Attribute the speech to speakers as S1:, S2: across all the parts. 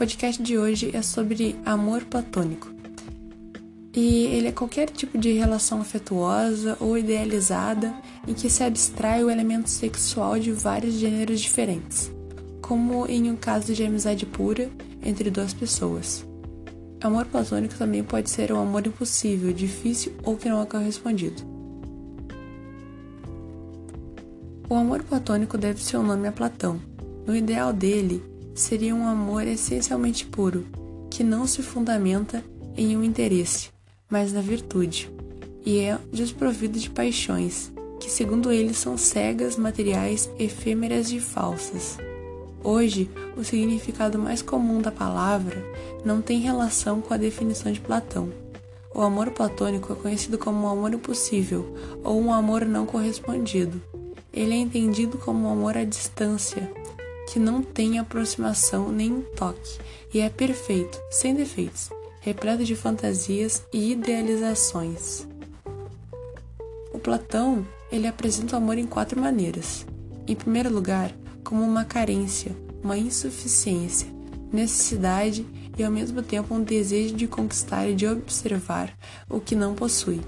S1: podcast de hoje é sobre amor platônico. E ele é qualquer tipo de relação afetuosa ou idealizada em que se abstrai o elemento sexual de vários gêneros diferentes, como em um caso de amizade pura entre duas pessoas. Amor platônico também pode ser um amor impossível, difícil ou que não é correspondido. O amor platônico deve seu nome a Platão. No ideal dele, seria um amor essencialmente puro, que não se fundamenta em um interesse, mas na virtude, e é desprovido de paixões, que segundo ele são cegas, materiais, efêmeras e falsas. Hoje, o significado mais comum da palavra não tem relação com a definição de Platão. O amor platônico é conhecido como um amor impossível ou um amor não correspondido. Ele é entendido como um amor à distância, que não tem aproximação nem toque, e é perfeito, sem defeitos, repleto de fantasias e idealizações. O Platão, ele apresenta o amor em quatro maneiras. Em primeiro lugar, como uma carência, uma insuficiência, necessidade e ao mesmo tempo um desejo de conquistar e de observar o que não possui.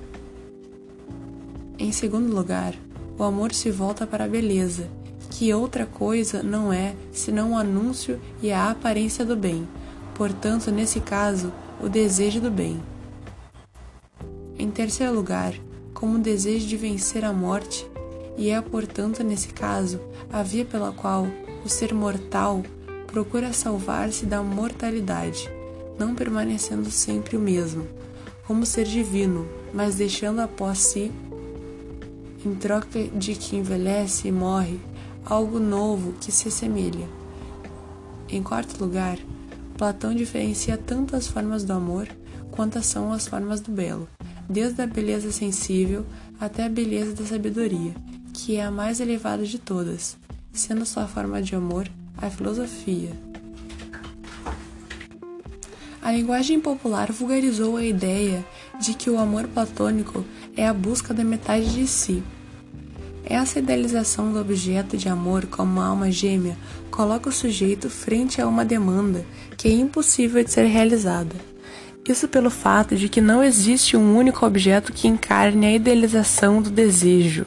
S1: Em segundo lugar, o amor se volta para a beleza que outra coisa não é senão o anúncio e a aparência do bem, portanto, nesse caso, o desejo do bem. Em terceiro lugar, como o desejo de vencer a morte, e é, portanto, nesse caso, a via pela qual o ser mortal procura salvar-se da mortalidade, não permanecendo sempre o mesmo, como ser divino, mas deixando após si, em troca de que envelhece e morre, algo novo que se assemelha. Em quarto lugar, Platão diferencia tanto as formas do amor quanto são as formas do belo, desde a beleza sensível até a beleza da sabedoria, que é a mais elevada de todas, sendo sua forma de amor a filosofia. A linguagem popular vulgarizou a ideia de que o amor platônico é a busca da metade de si, essa idealização do objeto de amor como alma gêmea coloca o sujeito frente a uma demanda que é impossível de ser realizada. Isso pelo fato de que não existe um único objeto que encarne a idealização do desejo.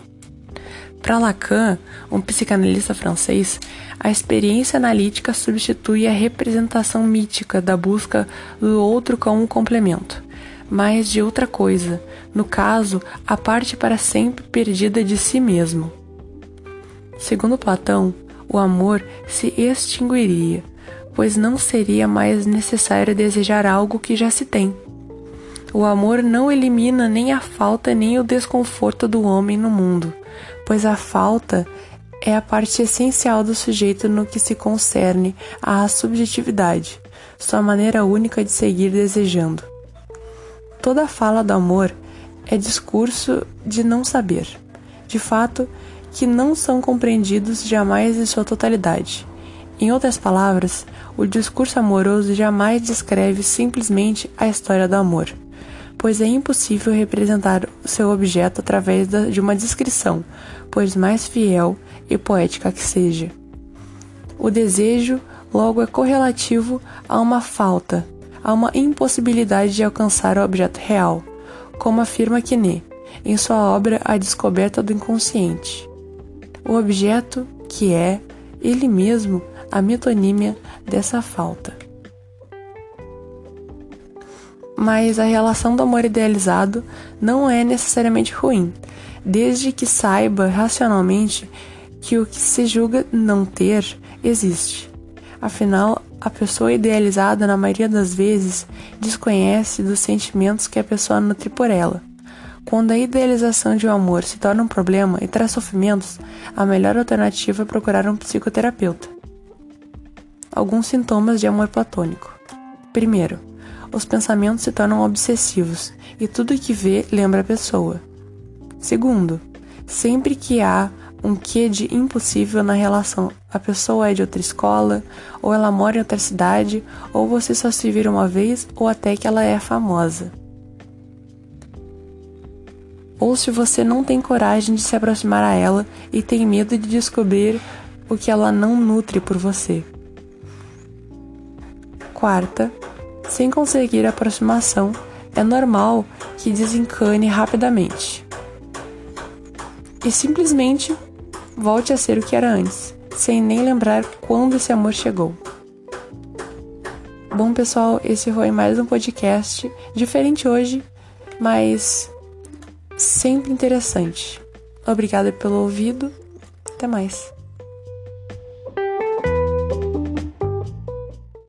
S1: Para Lacan, um psicanalista francês, a experiência analítica substitui a representação mítica da busca do outro como um complemento mas de outra coisa, no caso, a parte para sempre perdida de si mesmo. Segundo Platão, o amor se extinguiria, pois não seria mais necessário desejar algo que já se tem. O amor não elimina nem a falta nem o desconforto do homem no mundo, pois a falta é a parte essencial do sujeito no que se concerne à subjetividade, sua maneira única de seguir desejando. Toda fala do amor é discurso de não saber, de fato, que não são compreendidos jamais em sua totalidade. Em outras palavras, o discurso amoroso jamais descreve simplesmente a história do amor, pois é impossível representar seu objeto através de uma descrição, pois mais fiel e poética que seja. O desejo, logo, é correlativo a uma falta, há uma impossibilidade de alcançar o objeto real, como afirma Quiné em sua obra A Descoberta do Inconsciente. O objeto que é, ele mesmo, a metonímia dessa falta. Mas a relação do amor idealizado não é necessariamente ruim, desde que saiba racionalmente que o que se julga não ter existe. Afinal, a pessoa idealizada, na maioria das vezes, desconhece dos sentimentos que a pessoa nutre por ela. Quando a idealização de um amor se torna um problema e traz sofrimentos, a melhor alternativa é procurar um psicoterapeuta. Alguns sintomas de amor platônico. Primeiro, os pensamentos se tornam obsessivos e tudo que vê lembra a pessoa. Segundo, sempre que há um quê de impossível na relação. A pessoa é de outra escola, ou ela mora em outra cidade, ou você só se vira uma vez, ou até que ela é famosa. Ou se você não tem coragem de se aproximar a ela e tem medo de descobrir o que ela não nutre por você. quarta, sem conseguir aproximação, é normal que desencane rapidamente e simplesmente volte a ser o que era antes, sem nem lembrar quando esse amor chegou. Bom, pessoal, esse foi mais um podcast diferente hoje, mas sempre interessante. Obrigada pelo ouvido. Até mais.